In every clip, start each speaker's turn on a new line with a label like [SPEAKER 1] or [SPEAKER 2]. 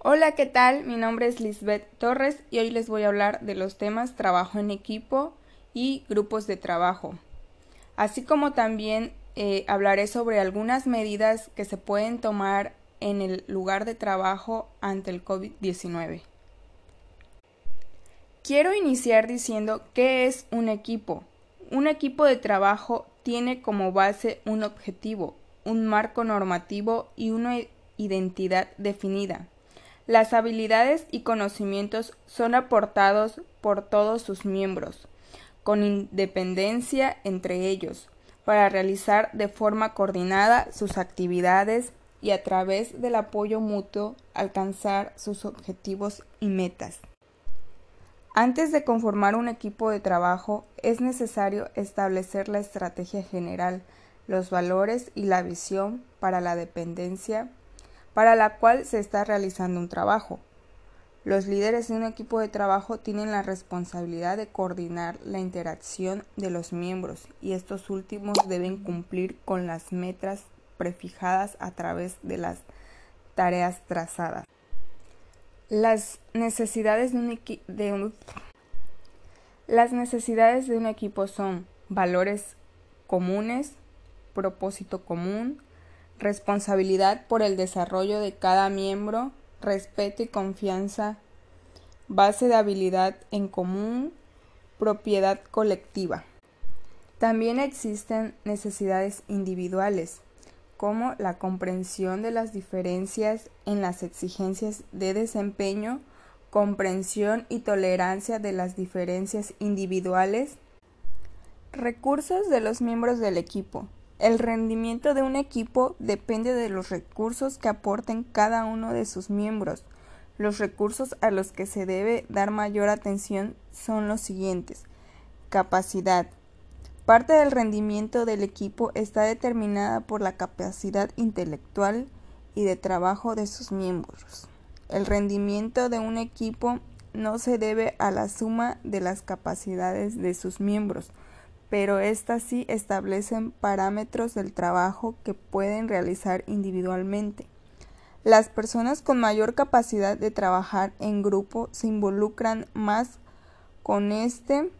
[SPEAKER 1] Hola, ¿qué tal? Mi nombre es Lisbeth Torres y hoy les voy a hablar de los temas trabajo en equipo y grupos de trabajo. Así como también eh, hablaré sobre algunas medidas que se pueden tomar en el lugar de trabajo ante el COVID-19. Quiero iniciar diciendo qué es un equipo. Un equipo de trabajo tiene como base un objetivo, un marco normativo y una identidad definida. Las habilidades y conocimientos son aportados por todos sus miembros, con independencia entre ellos, para realizar de forma coordinada sus actividades y a través del apoyo mutuo alcanzar sus objetivos y metas. Antes de conformar un equipo de trabajo es necesario establecer la estrategia general, los valores y la visión para la dependencia para la cual se está realizando un trabajo. Los líderes de un equipo de trabajo tienen la responsabilidad de coordinar la interacción de los miembros y estos últimos deben cumplir con las metas prefijadas a través de las tareas trazadas. Las necesidades de un, equipo son valores comunes, propósito común, responsabilidad por el desarrollo de cada miembro, respeto y confianza, base de habilidad en común, propiedad colectiva. También existen necesidades individuales, como la comprensión de las diferencias en las exigencias de desempeño, comprensión y tolerancia de las diferencias individuales, recursos de los miembros del equipo, el rendimiento de un equipo depende de los recursos que aporten cada uno de sus miembros. Los recursos a los que se debe dar mayor atención son los siguientes. Capacidad. Parte del rendimiento del equipo está determinada por la capacidad intelectual y de trabajo de sus miembros. El rendimiento de un equipo no se debe a la suma de las capacidades de sus miembros, pero éstas sí establecen parámetros del trabajo que pueden realizar individualmente. Las personas con mayor capacidad de trabajar en grupo se involucran más con este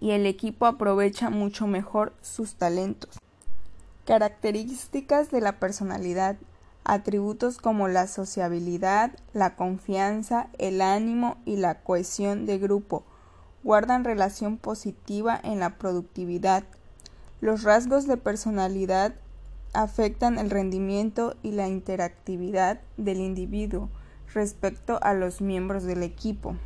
[SPEAKER 1] y el equipo aprovecha mucho mejor sus talentos. Características de la personalidad. Atributos como la sociabilidad, la confianza, el ánimo y la cohesión de grupo guardan relación positiva en la productividad. Los rasgos de personalidad afectan el rendimiento y la interactividad del individuo respecto a los miembros del equipo.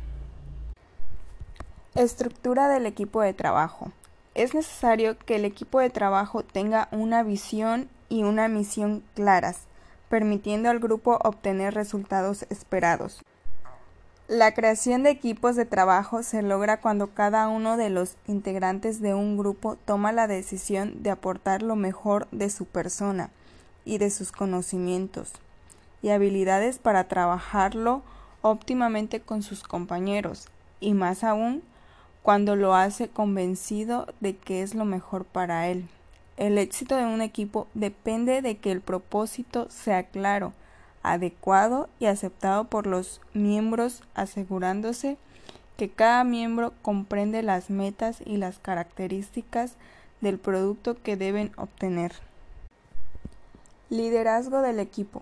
[SPEAKER 1] Estructura del equipo de trabajo. Es necesario que el equipo de trabajo tenga una visión y una misión claras, permitiendo al grupo obtener resultados esperados. La creación de equipos de trabajo se logra cuando cada uno de los integrantes de un grupo toma la decisión de aportar lo mejor de su persona y de sus conocimientos y habilidades para trabajarlo óptimamente con sus compañeros y más aún cuando lo hace convencido de que es lo mejor para él. El éxito de un equipo depende de que el propósito sea claro, adecuado y aceptado por los miembros, asegurándose que cada miembro comprende las metas y las características del producto que deben obtener. Liderazgo del equipo.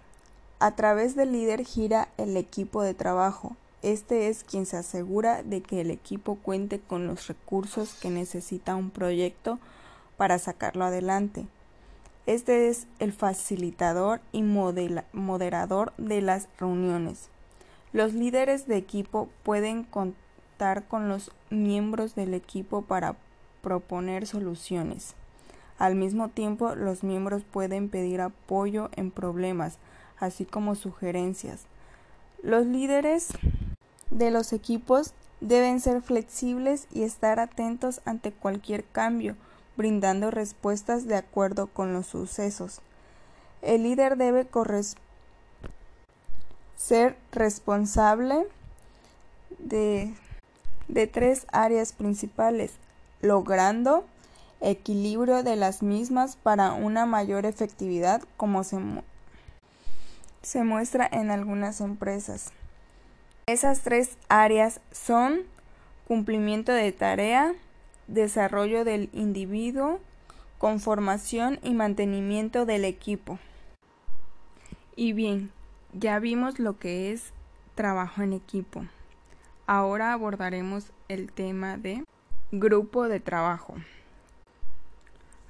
[SPEAKER 1] A través del líder gira el equipo de trabajo. Este es quien se asegura de que el equipo cuente con los recursos que necesita un proyecto para sacarlo adelante. Este es el facilitador y moderador de las reuniones. Los líderes de equipo pueden contar con los miembros del equipo para proponer soluciones. Al mismo tiempo, los miembros pueden pedir apoyo en problemas, así como sugerencias. Los líderes de los equipos deben ser flexibles y estar atentos ante cualquier cambio brindando respuestas de acuerdo con los sucesos. El líder debe ser responsable de, tres áreas principales, logrando equilibrio de las mismas para una mayor efectividad como se muestra en algunas empresas. Esas tres áreas son cumplimiento de tarea, desarrollo del individuo, conformación y mantenimiento del equipo. Y bien, ya vimos lo que es trabajo en equipo. Ahora abordaremos el tema de grupo de trabajo.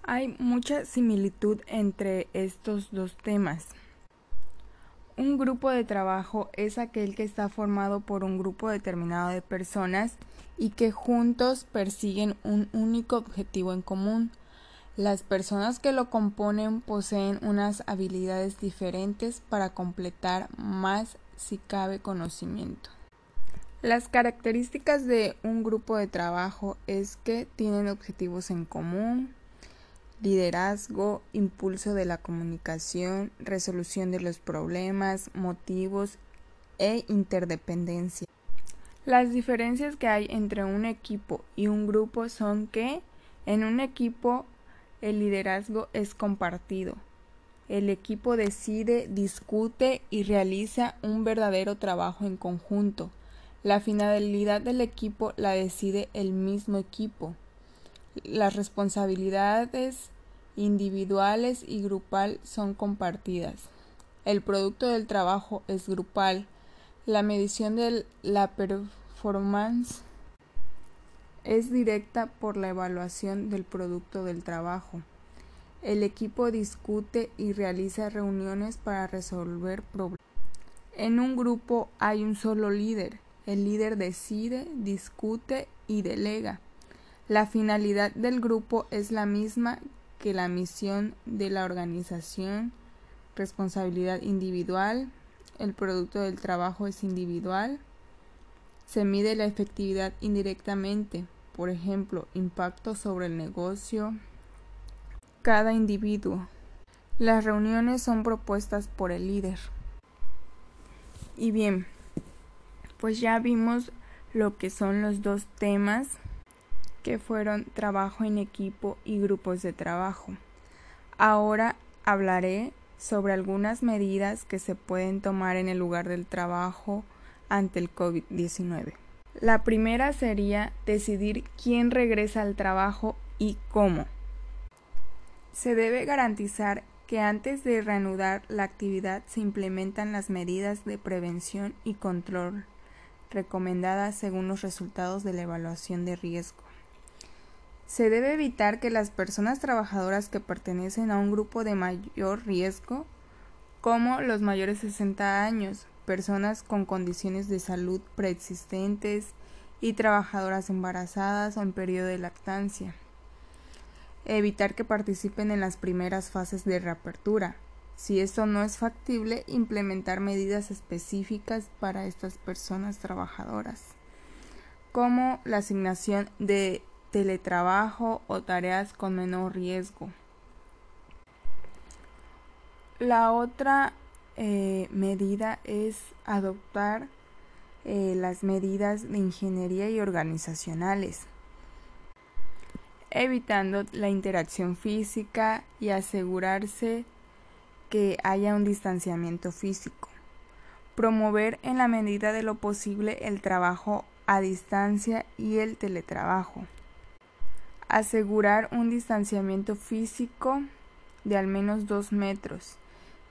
[SPEAKER 1] Hay mucha similitud entre estos dos temas. Un grupo de trabajo es aquel que está formado por un grupo determinado de personas y que juntos persiguen un único objetivo en común. Las personas que lo componen poseen unas habilidades diferentes para completar más si cabe conocimiento. Las características de un grupo de trabajo es que tienen objetivos en común, liderazgo, impulso de la comunicación, resolución de los problemas, motivos e interdependencia. Las diferencias que hay entre un equipo y un grupo son que en un equipo el liderazgo es compartido. El equipo decide, discute y realiza un verdadero trabajo en conjunto. La finalidad del equipo la decide el mismo equipo. Las responsabilidades individuales y grupal son compartidas. El producto del trabajo es grupal. La medición de la performance es directa por la evaluación del producto del trabajo. El equipo discute y realiza reuniones para resolver problemas. En un grupo hay un solo líder. El líder decide, discute y delega. La finalidad del grupo es la misma que la misión de la organización, responsabilidad individual, el producto del trabajo es individual, se mide la efectividad indirectamente, por ejemplo, impacto sobre el negocio, cada individuo. Las reuniones son propuestas por el líder. Y bien, pues ya vimos lo que son los dos temas que fueron trabajo en equipo y grupos de trabajo. Ahora hablaré sobre algunas medidas que se pueden tomar en el lugar del trabajo ante el COVID-19. La primera sería decidir quién regresa al trabajo y cómo. Se debe garantizar que antes de reanudar la actividad se implementan las medidas de prevención y control recomendadas según los resultados de la evaluación de riesgo. Se debe evitar que las personas trabajadoras que pertenecen a un grupo de mayor riesgo, como los mayores de 60 años, personas con condiciones de salud preexistentes y trabajadoras embarazadas o en periodo de lactancia. Evitar que participen en las primeras fases de reapertura. Si esto no es factible, implementar medidas específicas para estas personas trabajadoras, como la asignación de teletrabajo o tareas con menor riesgo. La otra eh, medida es adoptar eh, las medidas de ingeniería y organizacionales, evitando la interacción física y asegurarse que haya un distanciamiento físico. Promover en la medida de lo posible el trabajo a distancia y el teletrabajo asegurar un distanciamiento físico de al menos dos metros,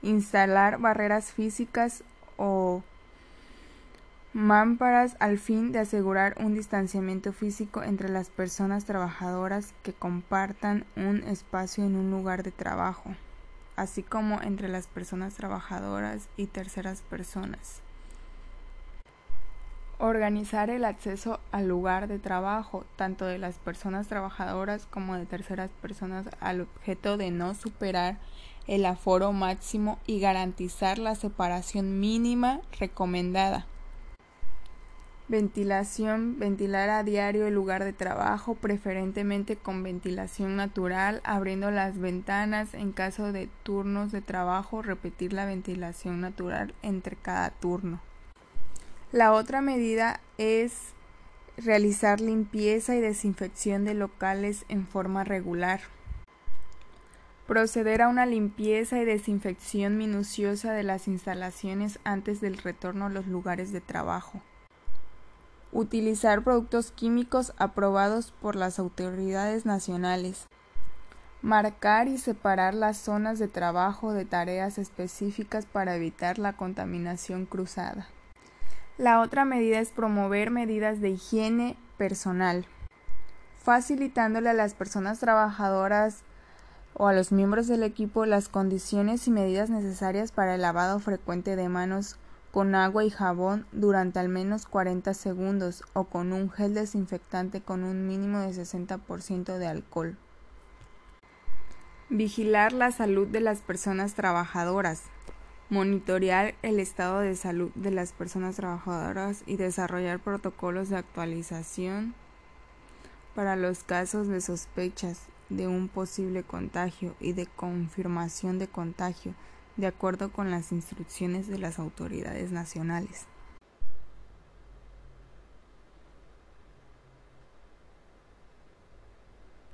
[SPEAKER 1] instalar barreras físicas o mámparas al fin de asegurar un distanciamiento físico entre las personas trabajadoras que compartan un espacio en un lugar de trabajo, así como entre las personas trabajadoras y terceras personas. Organizar el acceso al lugar de trabajo, tanto de las personas trabajadoras como de terceras personas, al objeto de no superar el aforo máximo y garantizar la separación mínima recomendada. Ventilación. Ventilar a diario el lugar de trabajo, preferentemente con ventilación natural, abriendo las ventanas en caso de turnos de trabajo, repetir la ventilación natural entre cada turno. La otra medida es realizar limpieza y desinfección de locales en forma regular. Proceder a una limpieza y desinfección minuciosa de las instalaciones antes del retorno a los lugares de trabajo. Utilizar productos químicos aprobados por las autoridades nacionales. Marcar y separar las zonas de trabajo de tareas específicas para evitar la contaminación cruzada. La otra medida es promover medidas de higiene personal, facilitándole a las personas trabajadoras o a los miembros del equipo las condiciones y medidas necesarias para el lavado frecuente de manos con agua y jabón durante al menos 40 segundos o con un gel desinfectante con un mínimo de 60% de alcohol. Vigilar la salud de las personas trabajadoras. Monitorear el estado de salud de las personas trabajadoras y desarrollar protocolos de actualización para los casos de sospechas de un posible contagio y de confirmación de contagio, de acuerdo con las instrucciones de las autoridades nacionales.